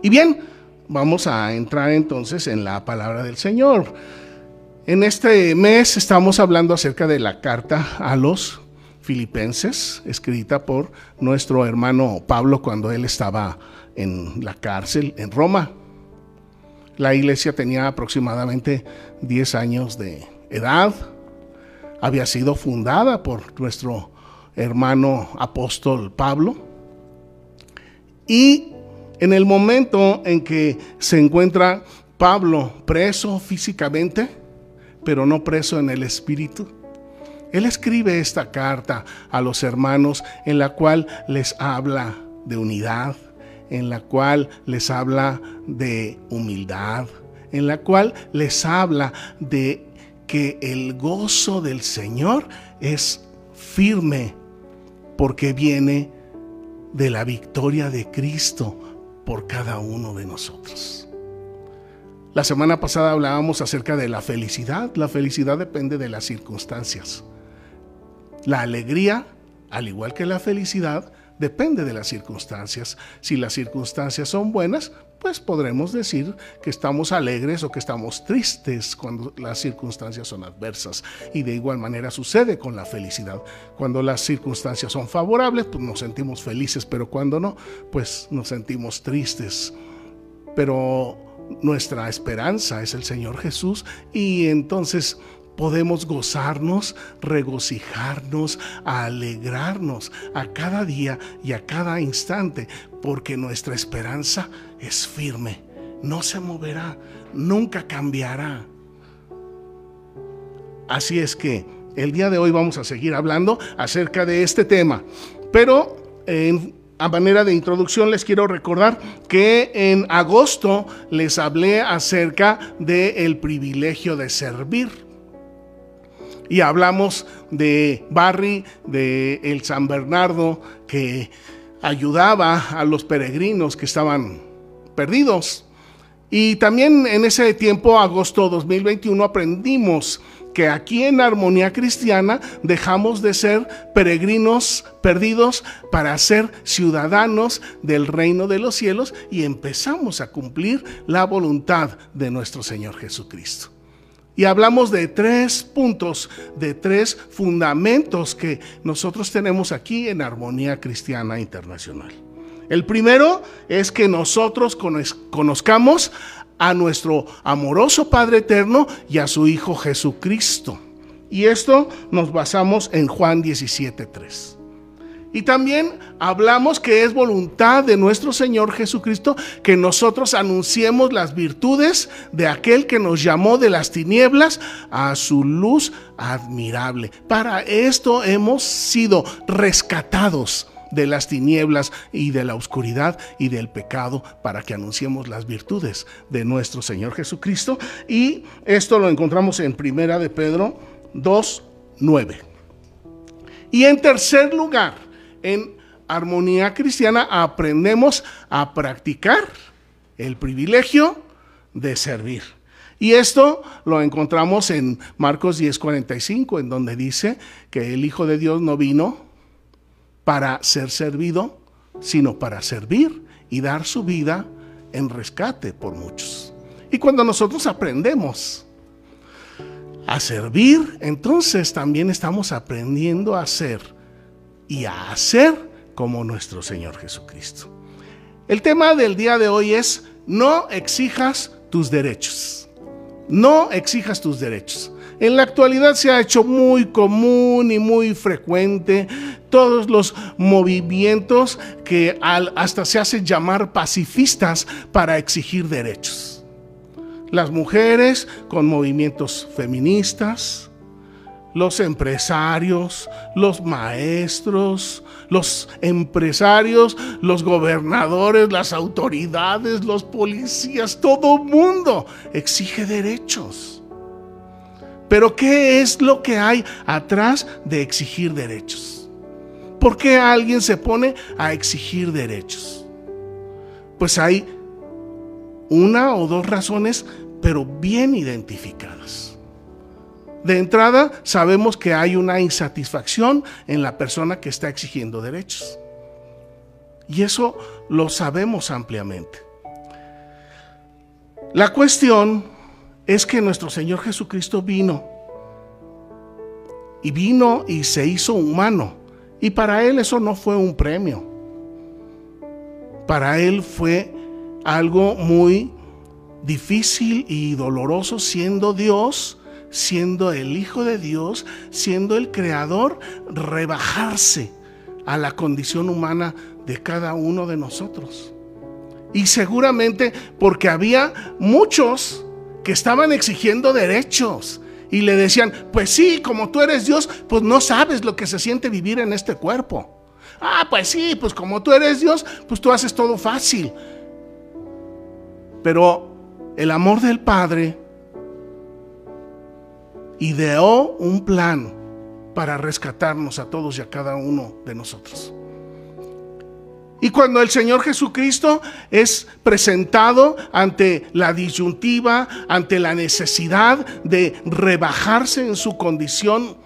Y bien, vamos a entrar entonces en la palabra del Señor. En este mes estamos hablando acerca de la carta a los filipenses, escrita por nuestro hermano Pablo cuando él estaba en la cárcel en Roma. La iglesia tenía aproximadamente 10 años de edad. Había sido fundada por nuestro hermano apóstol Pablo. Y en el momento en que se encuentra Pablo preso físicamente, pero no preso en el espíritu, él escribe esta carta a los hermanos en la cual les habla de unidad, en la cual les habla de humildad, en la cual les habla de que el gozo del Señor es firme porque viene de la victoria de Cristo por cada uno de nosotros. La semana pasada hablábamos acerca de la felicidad. La felicidad depende de las circunstancias. La alegría, al igual que la felicidad, depende de las circunstancias. Si las circunstancias son buenas, pues podremos decir que estamos alegres o que estamos tristes cuando las circunstancias son adversas. Y de igual manera sucede con la felicidad. Cuando las circunstancias son favorables, pues nos sentimos felices, pero cuando no, pues nos sentimos tristes. Pero nuestra esperanza es el Señor Jesús y entonces podemos gozarnos, regocijarnos, alegrarnos a cada día y a cada instante, porque nuestra esperanza es firme, no se moverá, nunca cambiará. Así es que el día de hoy vamos a seguir hablando acerca de este tema, pero a manera de introducción les quiero recordar que en agosto les hablé acerca del privilegio de servir y hablamos de Barry, de el San Bernardo, que ayudaba a los peregrinos que estaban perdidos. Y también en ese tiempo, agosto 2021, aprendimos que aquí en Armonía Cristiana dejamos de ser peregrinos perdidos para ser ciudadanos del reino de los cielos y empezamos a cumplir la voluntad de nuestro Señor Jesucristo. Y hablamos de tres puntos, de tres fundamentos que nosotros tenemos aquí en Armonía Cristiana Internacional. El primero es que nosotros conozcamos a nuestro amoroso Padre Eterno y a su Hijo Jesucristo. Y esto nos basamos en Juan 17.3. Y también hablamos que es voluntad de nuestro Señor Jesucristo que nosotros anunciemos las virtudes de aquel que nos llamó de las tinieblas a su luz admirable. Para esto hemos sido rescatados de las tinieblas y de la oscuridad y del pecado para que anunciemos las virtudes de nuestro Señor Jesucristo. Y esto lo encontramos en Primera de Pedro 2, 9. Y en tercer lugar, en armonía cristiana aprendemos a practicar el privilegio de servir. Y esto lo encontramos en Marcos 10:45, en donde dice que el Hijo de Dios no vino para ser servido, sino para servir y dar su vida en rescate por muchos. Y cuando nosotros aprendemos a servir, entonces también estamos aprendiendo a ser y a hacer como nuestro Señor Jesucristo. El tema del día de hoy es no exijas tus derechos. No exijas tus derechos. En la actualidad se ha hecho muy común y muy frecuente todos los movimientos que hasta se hacen llamar pacifistas para exigir derechos. Las mujeres con movimientos feministas, los empresarios, los maestros, los empresarios, los gobernadores, las autoridades, los policías, todo mundo exige derechos. Pero ¿qué es lo que hay atrás de exigir derechos? ¿Por qué alguien se pone a exigir derechos? Pues hay una o dos razones, pero bien identificadas. De entrada, sabemos que hay una insatisfacción en la persona que está exigiendo derechos. Y eso lo sabemos ampliamente. La cuestión es que nuestro Señor Jesucristo vino y vino y se hizo humano. Y para Él eso no fue un premio. Para Él fue algo muy difícil y doloroso siendo Dios, siendo el Hijo de Dios, siendo el Creador, rebajarse a la condición humana de cada uno de nosotros. Y seguramente porque había muchos que estaban exigiendo derechos y le decían, pues sí, como tú eres Dios, pues no sabes lo que se siente vivir en este cuerpo. Ah, pues sí, pues como tú eres Dios, pues tú haces todo fácil. Pero el amor del Padre ideó un plan para rescatarnos a todos y a cada uno de nosotros. Y cuando el Señor Jesucristo es presentado ante la disyuntiva, ante la necesidad de rebajarse en su condición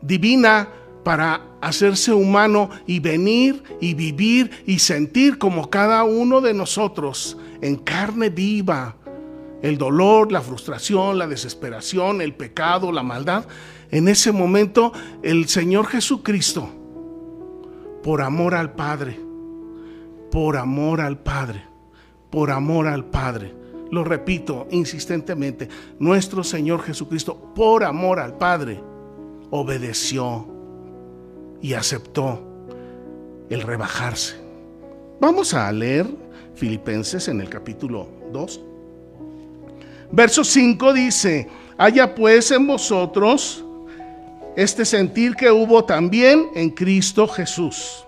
divina para hacerse humano y venir y vivir y sentir como cada uno de nosotros en carne viva el dolor, la frustración, la desesperación, el pecado, la maldad, en ese momento el Señor Jesucristo, por amor al Padre, por amor al Padre, por amor al Padre. Lo repito insistentemente, nuestro Señor Jesucristo, por amor al Padre, obedeció y aceptó el rebajarse. Vamos a leer Filipenses en el capítulo 2. Verso 5 dice, haya pues en vosotros este sentir que hubo también en Cristo Jesús.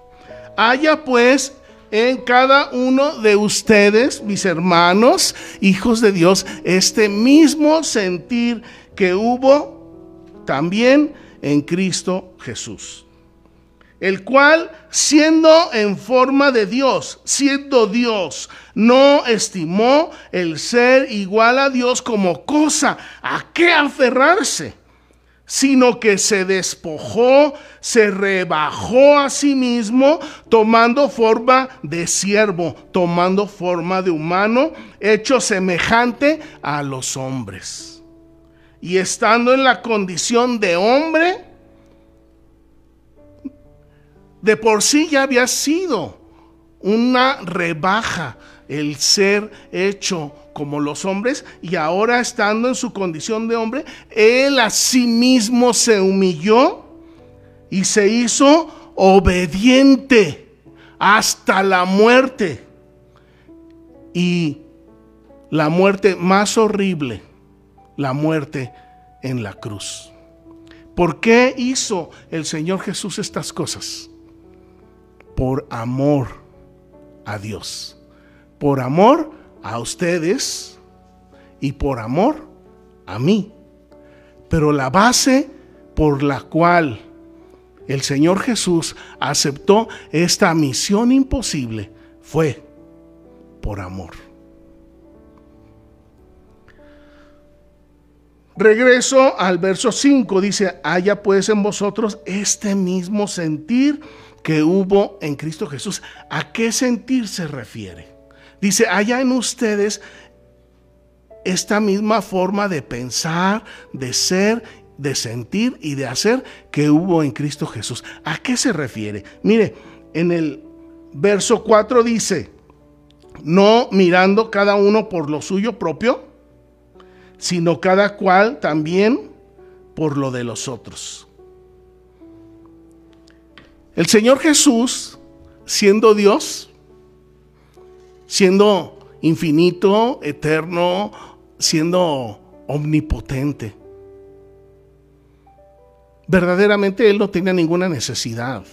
Haya pues en cada uno de ustedes, mis hermanos, hijos de Dios, este mismo sentir que hubo también en Cristo Jesús. El cual, siendo en forma de Dios, siendo Dios, no estimó el ser igual a Dios como cosa a qué aferrarse sino que se despojó, se rebajó a sí mismo, tomando forma de siervo, tomando forma de humano, hecho semejante a los hombres. Y estando en la condición de hombre, de por sí ya había sido una rebaja el ser hecho como los hombres y ahora estando en su condición de hombre, él a sí mismo se humilló y se hizo obediente hasta la muerte. Y la muerte más horrible, la muerte en la cruz. ¿Por qué hizo el Señor Jesús estas cosas? Por amor a Dios. Por amor a ustedes y por amor a mí. Pero la base por la cual el Señor Jesús aceptó esta misión imposible fue por amor. Regreso al verso 5, dice, haya pues en vosotros este mismo sentir que hubo en Cristo Jesús. ¿A qué sentir se refiere? Dice, haya en ustedes esta misma forma de pensar, de ser, de sentir y de hacer que hubo en Cristo Jesús. ¿A qué se refiere? Mire, en el verso 4 dice, no mirando cada uno por lo suyo propio, sino cada cual también por lo de los otros. El Señor Jesús, siendo Dios, siendo infinito, eterno, siendo omnipotente. Verdaderamente Él no tenía ninguna necesidad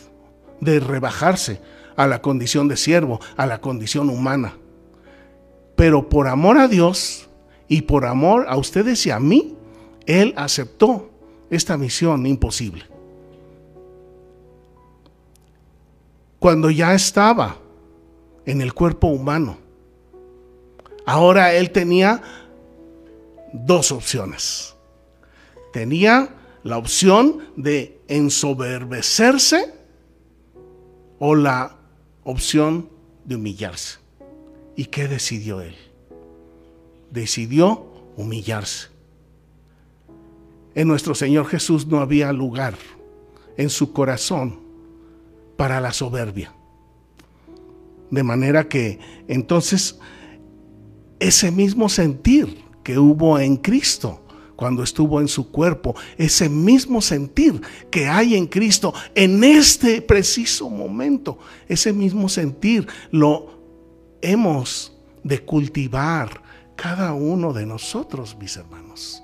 de rebajarse a la condición de siervo, a la condición humana. Pero por amor a Dios y por amor a ustedes y a mí, Él aceptó esta misión imposible. Cuando ya estaba en el cuerpo humano. Ahora él tenía dos opciones. Tenía la opción de ensoberbecerse o la opción de humillarse. ¿Y qué decidió él? decidió humillarse. En nuestro Señor Jesús no había lugar en su corazón para la soberbia. De manera que entonces ese mismo sentir que hubo en Cristo cuando estuvo en su cuerpo, ese mismo sentir que hay en Cristo en este preciso momento, ese mismo sentir lo hemos de cultivar cada uno de nosotros, mis hermanos,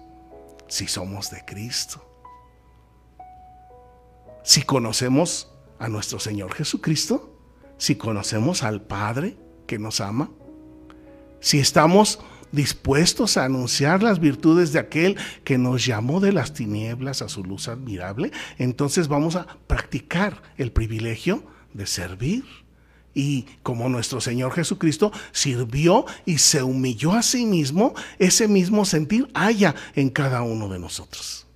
si somos de Cristo. Si conocemos a nuestro Señor Jesucristo, si conocemos al Padre que nos ama, si estamos dispuestos a anunciar las virtudes de aquel que nos llamó de las tinieblas a su luz admirable, entonces vamos a practicar el privilegio de servir. Y como nuestro Señor Jesucristo sirvió y se humilló a sí mismo, ese mismo sentir haya en cada uno de nosotros.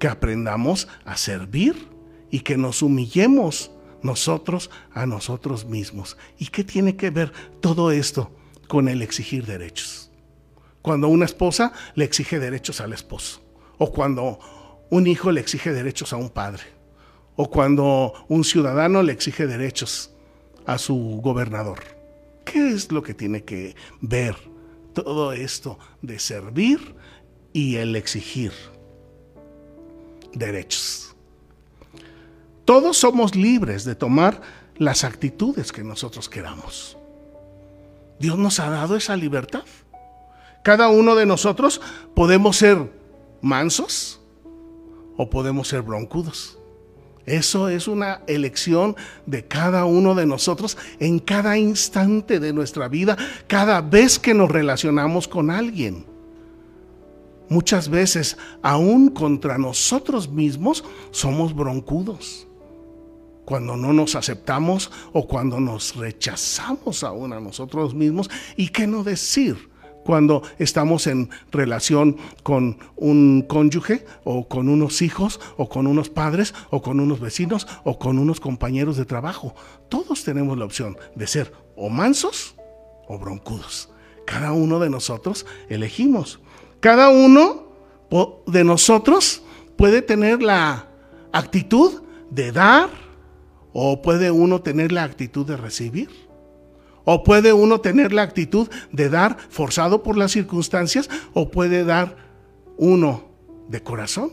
Que aprendamos a servir y que nos humillemos nosotros a nosotros mismos. ¿Y qué tiene que ver todo esto con el exigir derechos? Cuando una esposa le exige derechos al esposo, o cuando un hijo le exige derechos a un padre, o cuando un ciudadano le exige derechos a su gobernador. ¿Qué es lo que tiene que ver todo esto de servir y el exigir derechos? Todos somos libres de tomar las actitudes que nosotros queramos. Dios nos ha dado esa libertad. Cada uno de nosotros podemos ser mansos o podemos ser broncudos. Eso es una elección de cada uno de nosotros en cada instante de nuestra vida, cada vez que nos relacionamos con alguien. Muchas veces, aún contra nosotros mismos, somos broncudos. Cuando no nos aceptamos o cuando nos rechazamos aún a nosotros mismos. ¿Y qué no decir? cuando estamos en relación con un cónyuge o con unos hijos o con unos padres o con unos vecinos o con unos compañeros de trabajo. Todos tenemos la opción de ser o mansos o broncudos. Cada uno de nosotros elegimos. Cada uno de nosotros puede tener la actitud de dar o puede uno tener la actitud de recibir. O puede uno tener la actitud de dar forzado por las circunstancias o puede dar uno de corazón.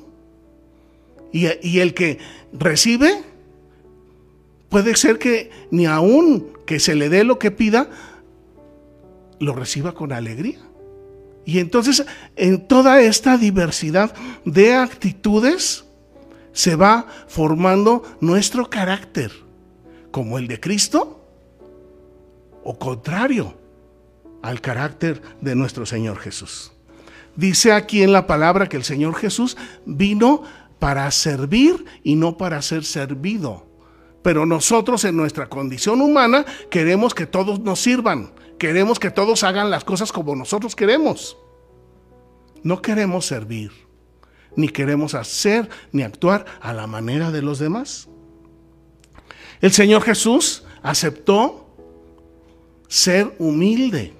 Y, el que recibe puede ser que ni aún que se le dé lo que pida, lo reciba con alegría. Y entonces en toda esta diversidad de actitudes se va formando nuestro carácter, como el de Cristo o contrario al carácter de nuestro Señor Jesús. Dice aquí en la palabra que el Señor Jesús vino para servir y no para ser servido. Pero nosotros en nuestra condición humana queremos que todos nos sirvan, queremos que todos hagan las cosas como nosotros queremos. No queremos servir, ni queremos hacer ni actuar a la manera de los demás. El Señor Jesús aceptó ser humilde.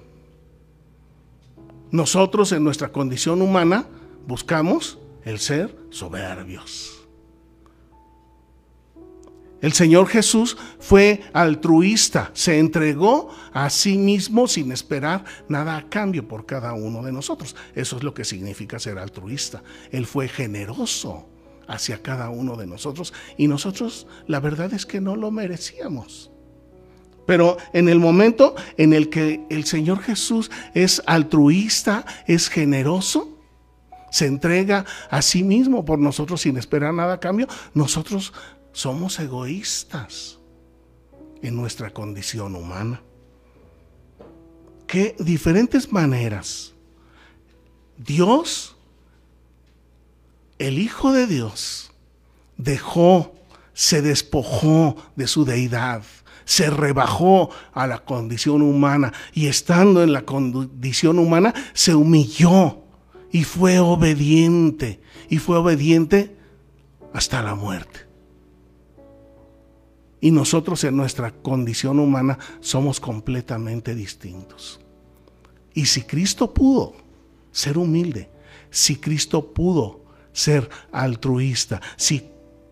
Nosotros en nuestra condición humana buscamos el ser soberbios. El Señor Jesús fue altruista, se entregó a sí mismo sin esperar nada a cambio por cada uno de nosotros. Eso es lo que significa ser altruista. Él fue generoso hacia cada uno de nosotros y nosotros la verdad es que no lo merecíamos. Pero en el momento en el que el Señor Jesús es altruista, es generoso, se entrega a sí mismo por nosotros sin esperar nada a cambio, nosotros somos egoístas en nuestra condición humana. ¿Qué diferentes maneras Dios, el Hijo de Dios, dejó, se despojó de su deidad se rebajó a la condición humana y estando en la condición humana se humilló y fue obediente y fue obediente hasta la muerte. Y nosotros en nuestra condición humana somos completamente distintos. Y si Cristo pudo ser humilde, si Cristo pudo ser altruista, si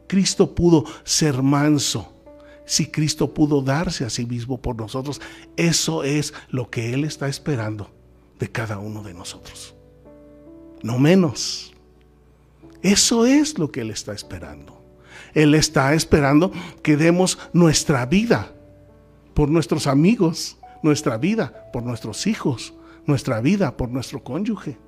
Cristo pudo ser manso, si Cristo pudo darse a sí mismo por nosotros, eso es lo que Él está esperando de cada uno de nosotros. No menos. Eso es lo que Él está esperando. Él está esperando que demos nuestra vida por nuestros amigos, nuestra vida por nuestros hijos, nuestra vida por nuestro cónyuge.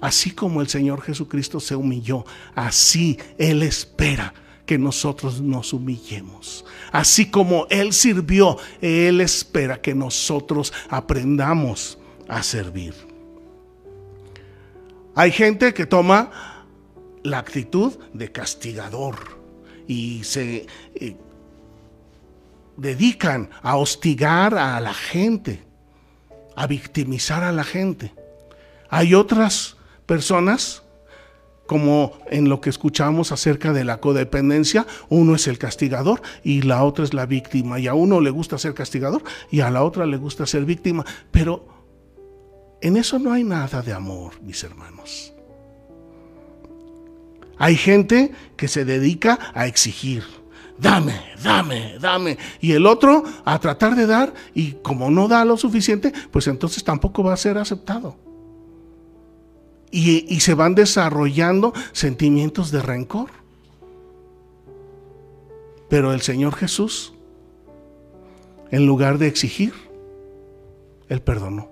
Así como el Señor Jesucristo se humilló, así Él espera que nosotros nos humillemos. Así como Él sirvió, Él espera que nosotros aprendamos a servir. Hay gente que toma la actitud de castigador y se eh, dedican a hostigar a la gente, a victimizar a la gente. Hay otras personas como en lo que escuchamos acerca de la codependencia, uno es el castigador y la otra es la víctima. Y a uno le gusta ser castigador y a la otra le gusta ser víctima. Pero en eso no hay nada de amor, mis hermanos. Hay gente que se dedica a exigir. Dame, dame, dame. Y el otro a tratar de dar y como no da lo suficiente, pues entonces tampoco va a ser aceptado y, se van desarrollando sentimientos de rencor. Pero el Señor Jesús, en lugar de exigir, Él perdonó.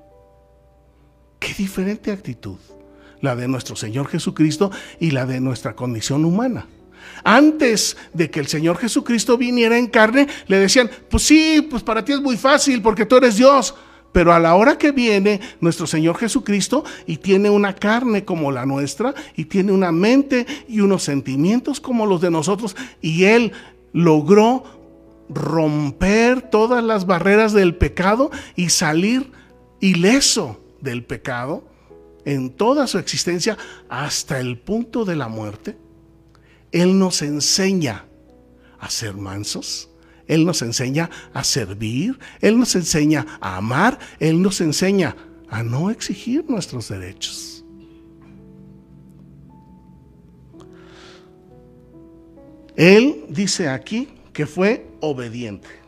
Qué diferente actitud la de nuestro Señor Jesucristo y la de nuestra condición humana. Antes de que el Señor Jesucristo viniera en carne, le decían, pues sí, pues para ti es muy fácil porque tú eres Dios. Pero a la hora que viene nuestro Señor Jesucristo y tiene una carne como la nuestra y tiene una mente y unos sentimientos como los de nosotros y Él logró romper todas las barreras del pecado y salir ileso del pecado en toda su existencia hasta el punto de la muerte, Él nos enseña a ser mansos, él nos enseña a servir, Él nos enseña a amar, Él nos enseña a no exigir nuestros derechos. Él dice aquí que fue obediente.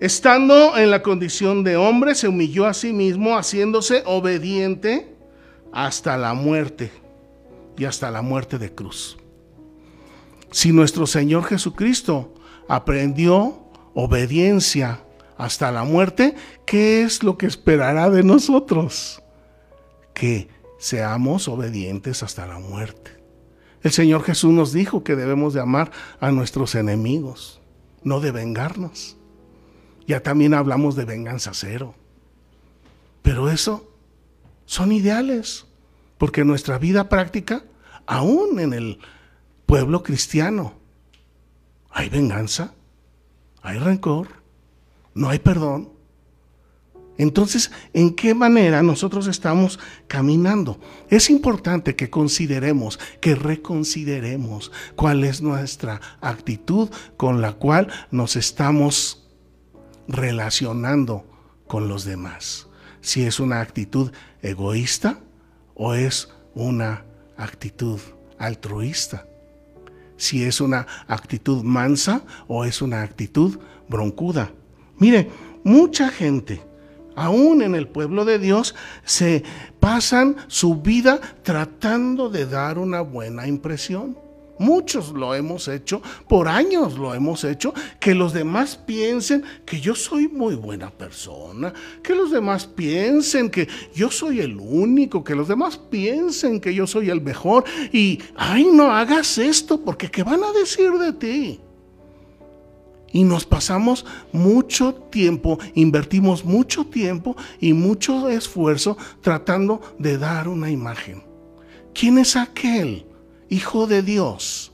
Estando en la condición de hombre, se humilló a sí mismo, haciéndose obediente hasta la muerte y hasta la muerte de cruz. Si nuestro Señor Jesucristo aprendió obediencia hasta la muerte, ¿qué es lo que esperará de nosotros? Que seamos obedientes hasta la muerte. El Señor Jesús nos dijo que debemos de amar a nuestros enemigos, no de vengarnos. Ya también hablamos de venganza cero. Pero eso son ideales, porque nuestra vida práctica, aún en el pueblo cristiano. Hay venganza, hay rencor, no hay perdón. Entonces, ¿en qué manera nosotros estamos caminando? Es importante que consideremos, que reconsideremos cuál es nuestra actitud con la cual nos estamos relacionando con los demás. Si es una actitud egoísta o es una actitud altruista si es una actitud mansa o es una actitud broncuda. Mire, mucha gente, aún en el pueblo de Dios, se pasan su vida tratando de dar una buena impresión. Muchos lo hemos hecho, por años lo hemos hecho, que los demás piensen que yo soy muy buena persona, que los demás piensen que yo soy el único, que los demás piensen que yo soy el mejor y, ay, no hagas esto porque ¿qué van a decir de ti? Y nos pasamos mucho tiempo, invertimos mucho tiempo y mucho esfuerzo tratando de dar una imagen. ¿Quién es aquel? Hijo de Dios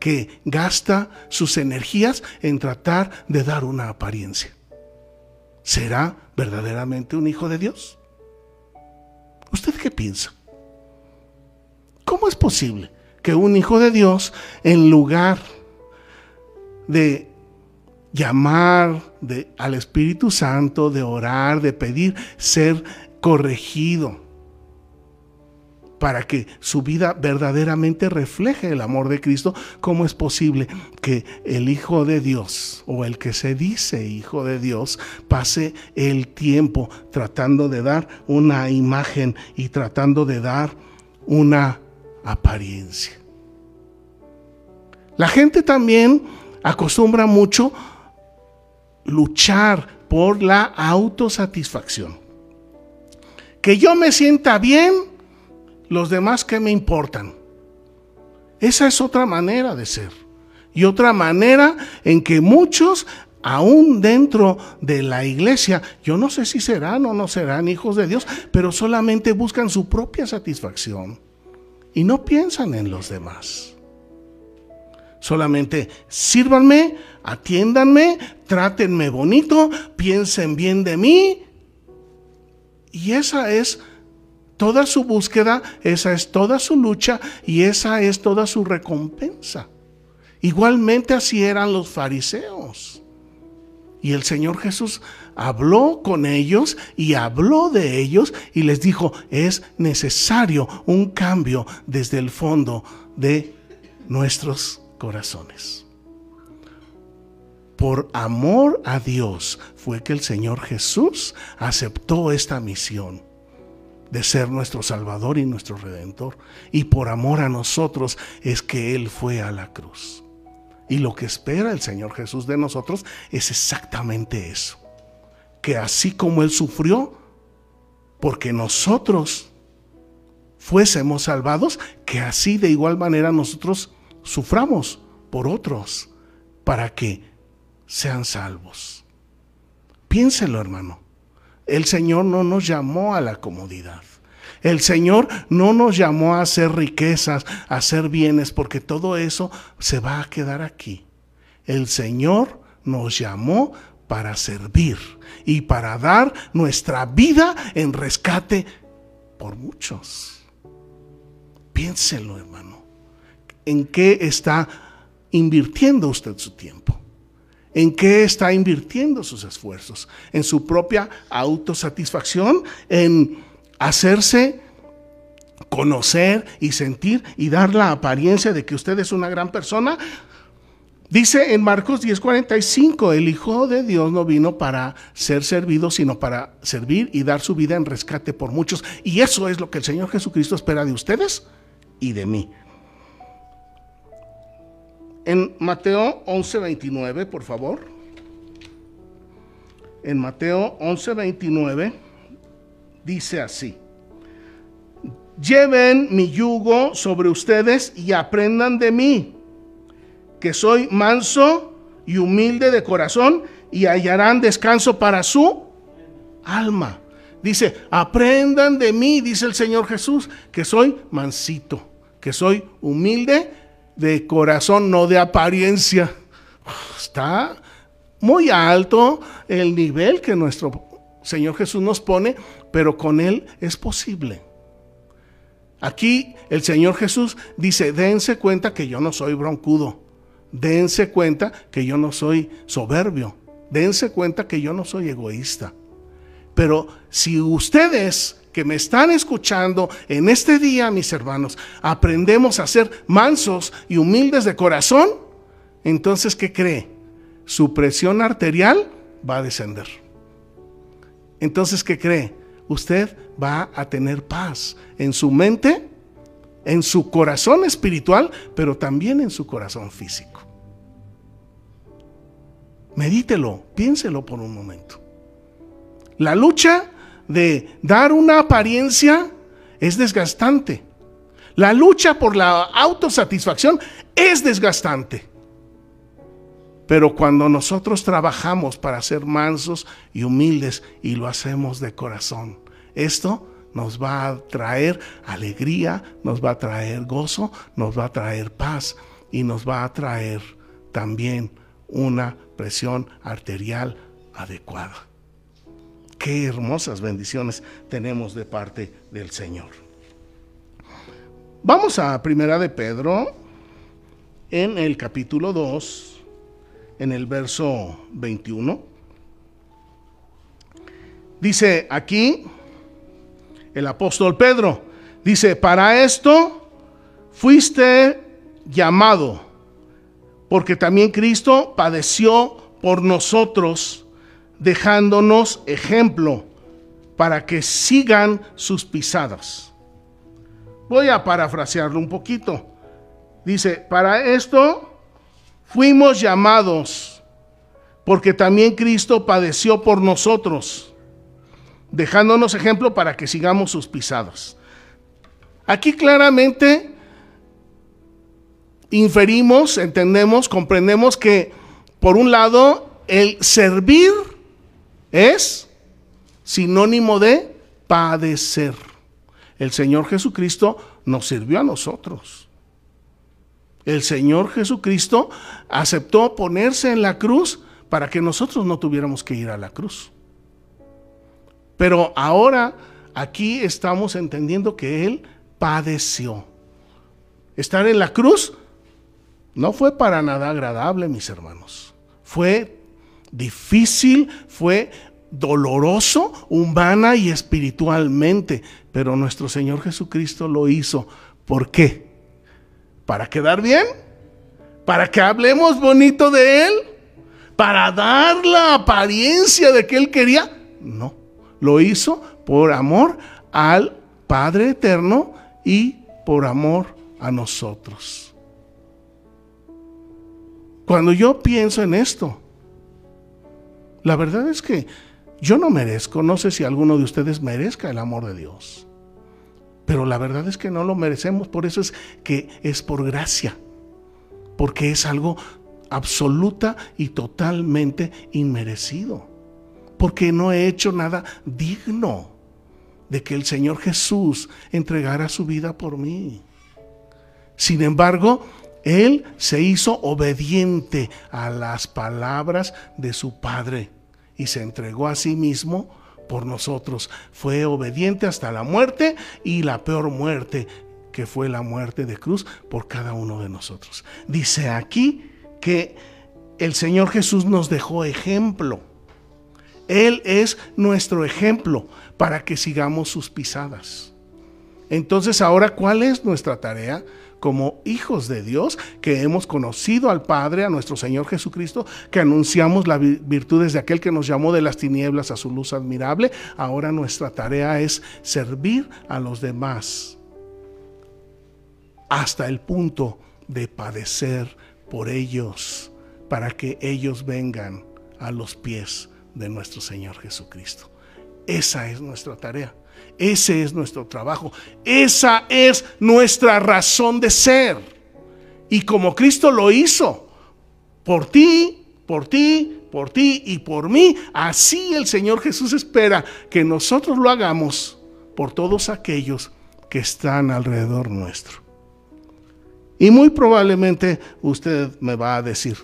que gasta sus energías en tratar de dar una apariencia. ¿Será verdaderamente un hijo de Dios? ¿Usted qué piensa? ¿Cómo es posible que un hijo de Dios, en lugar de llamar al Espíritu Santo, de orar, de pedir ser corregido para que su vida verdaderamente refleje el amor de Cristo, ¿cómo es posible que el Hijo de Dios o el que se dice Hijo de Dios pase el tiempo tratando de dar una imagen y tratando de dar una apariencia? La gente también acostumbra mucho luchar por la autosatisfacción. Que yo me sienta bien, los demás que me importan. Esa es otra manera de ser. Y otra manera en que muchos, aún dentro de la iglesia, yo no sé si serán o no serán hijos de Dios, pero solamente buscan su propia satisfacción y no piensan en los demás. Solamente sírvanme, atiéndanme, trátenme bonito, piensen bien de mí. Y esa es toda su búsqueda, esa es toda su lucha y esa es toda su recompensa. Igualmente así eran los fariseos. Y el Señor Jesús habló con ellos y habló de ellos y les dijo, es necesario un cambio desde el fondo de nuestros corazones. Por amor a Dios fue que el Señor Jesús aceptó esta misión de ser nuestro Salvador y nuestro Redentor. Y por amor a nosotros es que Él fue a la cruz. Y lo que espera el Señor Jesús de nosotros es exactamente eso. Que así como Él sufrió, porque nosotros fuésemos salvados, que así de igual manera nosotros suframos por otros para que sean salvos. Piénselo, hermano. El Señor no nos llamó a la comodidad. El Señor no nos llamó a hacer riquezas, a hacer bienes, porque todo eso se va a quedar aquí. El Señor nos llamó para servir y para dar nuestra vida en rescate por muchos. Piénselo, hermano en qué está invirtiendo usted su tiempo. ¿En qué está invirtiendo sus esfuerzos? ¿En su propia autosatisfacción? ¿En hacerse conocer y sentir y dar la apariencia de que usted es una gran persona? Dice en Marcos 10:45, el Hijo de Dios no vino para ser servido, sino para servir y dar su vida en rescate por muchos. Y eso es lo que el Señor Jesucristo espera de ustedes y de mí. En Mateo 11:29, por favor. En Mateo 11:29 dice así. Lleven mi yugo sobre ustedes y aprendan de mí, que soy manso y humilde de corazón, y hallarán descanso para su alma. Dice, aprendan de mí, dice el Señor Jesús, que soy mansito, que soy humilde de corazón, no de apariencia. Está muy alto el nivel que nuestro Señor Jesús nos pone, pero con Él es posible. Aquí el Señor Jesús dice, dense cuenta que yo no soy broncudo, dense cuenta que yo no soy soberbio, dense cuenta que yo no soy egoísta. Pero si ustedes que me están escuchando en este día, mis hermanos, aprendemos a ser mansos y humildes de corazón, entonces, ¿qué cree? Su presión arterial va a descender. Entonces, ¿qué cree? Usted va a tener paz en su mente, en su corazón espiritual, pero también en su corazón físico. Medítelo, piénselo por un momento. La lucha de dar una apariencia es desgastante. La lucha por la autosatisfacción es desgastante. Pero cuando nosotros trabajamos para ser mansos y humildes y lo hacemos de corazón, esto nos va a traer alegría, nos va a traer gozo, nos va a traer paz y nos va a traer también una presión arterial adecuada. Qué hermosas bendiciones tenemos de parte del Señor. Vamos a Primera de Pedro en el capítulo 2, en el verso 21. Dice aquí el apóstol Pedro, dice, para esto fuiste llamado, porque también Cristo padeció por nosotros, dejándonos ejemplo para que sigan sus pisadas. Voy a parafrasearlo un poquito. Dice, para esto fuimos llamados, porque también Cristo padeció por nosotros, dejándonos ejemplo para que sigamos sus pisadas. Aquí claramente inferimos, entendemos, comprendemos que, por un lado, el servir es sinónimo de padecer. El Señor Jesucristo nos sirvió a nosotros. El Señor Jesucristo aceptó ponerse en la cruz para que nosotros no tuviéramos que ir a la cruz. Pero ahora aquí estamos entendiendo que Él padeció. Estar en la cruz no fue para nada agradable, mis hermanos. Fue difícil, fue doloroso, humana y espiritualmente, pero nuestro Señor Jesucristo lo hizo. ¿Por qué? ¿Para quedar bien? ¿Para que hablemos bonito de Él? ¿Para dar la apariencia de que Él quería? No, lo hizo por amor al Padre Eterno y por amor a nosotros. Cuando yo pienso en esto, la verdad es que yo no merezco, no sé si alguno de ustedes merezca el amor de Dios, pero la verdad es que no lo merecemos, por eso es que es por gracia, porque es algo absoluta y totalmente inmerecido, porque no he hecho nada digno de que el Señor Jesús entregara su vida por mí. Sin embargo, Él se hizo obediente a las palabras de su Padre y se entregó a sí mismo por nosotros. Fue obediente hasta la muerte y la peor muerte, que fue la muerte de cruz por cada uno de nosotros. Dice aquí que el Señor Jesús nos dejó ejemplo. Él es nuestro ejemplo para que sigamos sus pisadas. Entonces ahora, ¿cuál es nuestra tarea? Como hijos de Dios, que hemos conocido al Padre, a nuestro Señor Jesucristo, que anunciamos las virtudes de aquel que nos llamó de las tinieblas a su luz admirable, ahora nuestra tarea es servir a los demás hasta el punto de padecer por ellos, para que ellos vengan a los pies de nuestro Señor Jesucristo. Esa es nuestra tarea. Ese es nuestro trabajo. Esa es nuestra razón de ser. Y como Cristo lo hizo, por ti, por ti, por ti y por mí, así el Señor Jesús espera que nosotros lo hagamos por todos aquellos que están alrededor nuestro. Y muy probablemente usted me va a decir,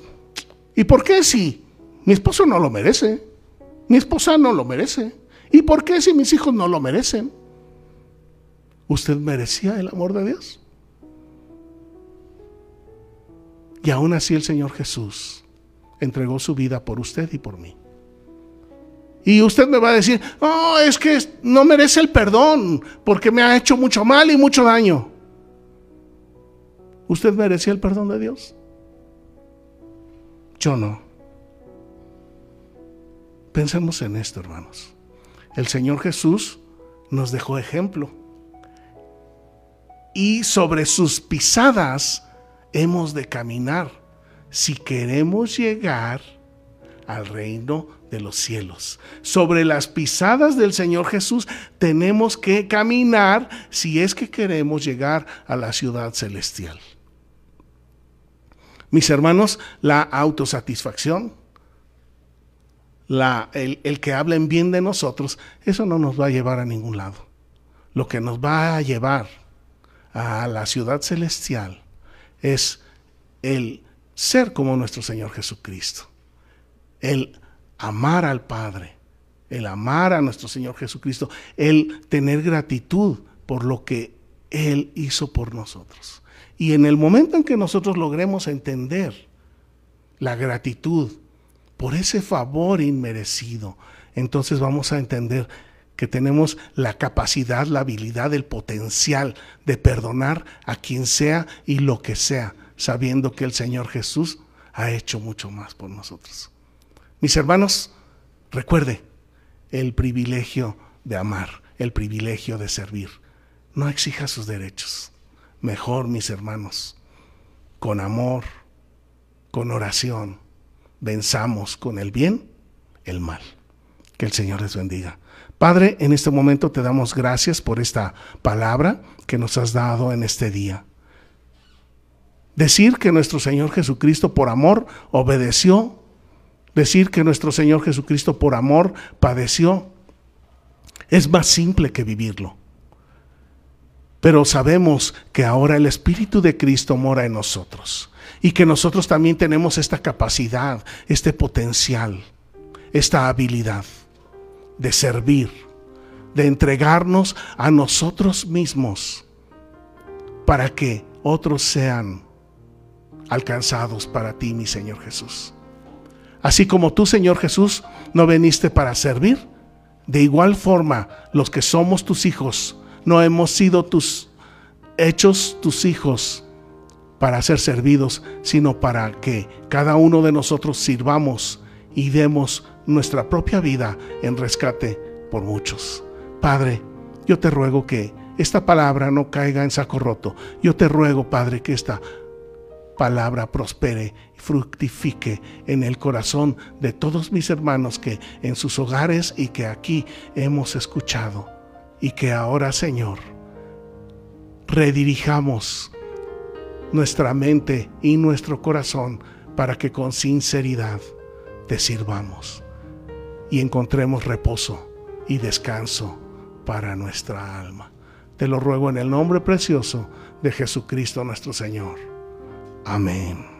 ¿y por qué si mi esposo no lo merece? Mi esposa no lo merece. ¿Y por qué si mis hijos no lo merecen? ¿Usted merecía el amor de Dios? Y aún así el Señor Jesús entregó su vida por usted y por mí. Y usted me va a decir, oh, es que no merece el perdón porque me ha hecho mucho mal y mucho daño. ¿Usted merecía el perdón de Dios? Yo no. Pensemos en esto, hermanos. El Señor Jesús nos dejó ejemplo. Y sobre sus pisadas hemos de caminar si queremos llegar al reino de los cielos. Sobre las pisadas del Señor Jesús tenemos que caminar si es que queremos llegar a la ciudad celestial. Mis hermanos, la autosatisfacción el, que hablen bien de nosotros, eso no nos va a llevar a ningún lado. Lo que nos va a llevar a la ciudad celestial es el ser como nuestro Señor Jesucristo, el amar al Padre, el amar a nuestro Señor Jesucristo, el tener gratitud por lo que Él hizo por nosotros. Y en el momento en que nosotros logremos entender la gratitud por ese favor inmerecido, entonces vamos a entender que tenemos la capacidad, la habilidad, el potencial de perdonar a quien sea y lo que sea, sabiendo que el Señor Jesús ha hecho mucho más por nosotros. Mis hermanos, recuerde el privilegio de amar, el privilegio de servir. No exija sus derechos. Mejor, mis hermanos, con amor, con oración, venzamos con el bien el mal. Que el Señor les bendiga. Padre, en este momento te damos gracias por esta palabra que nos has dado en este día. Decir que nuestro Señor Jesucristo por amor obedeció, decir que nuestro Señor Jesucristo por amor padeció, es más simple que vivirlo. Pero sabemos que ahora el Espíritu de Cristo mora en nosotros y que nosotros también tenemos esta capacidad, este potencial, esta habilidad de servir, de entregarnos a nosotros mismos para que otros sean alcanzados para ti, mi Señor Jesús. Así como tú, Señor Jesús, no veniste para servir, de igual forma los que somos tus hijos, no hemos sido tus hechos tus hijos para ser servidos, sino para que cada uno de nosotros sirvamos y demos nuestra propia vida en rescate por muchos. Padre, yo te ruego que esta palabra no caiga en saco roto. Yo te ruego, Padre, que esta palabra prospere y fructifique en el corazón de todos mis hermanos que en sus hogares y que aquí hemos escuchado. Y que ahora, Señor, redirijamos nuestra mente y nuestro corazón para que con sinceridad te sirvamos y encontremos reposo y descanso para nuestra alma. Te lo ruego en el nombre precioso de Jesucristo nuestro Señor. Amén.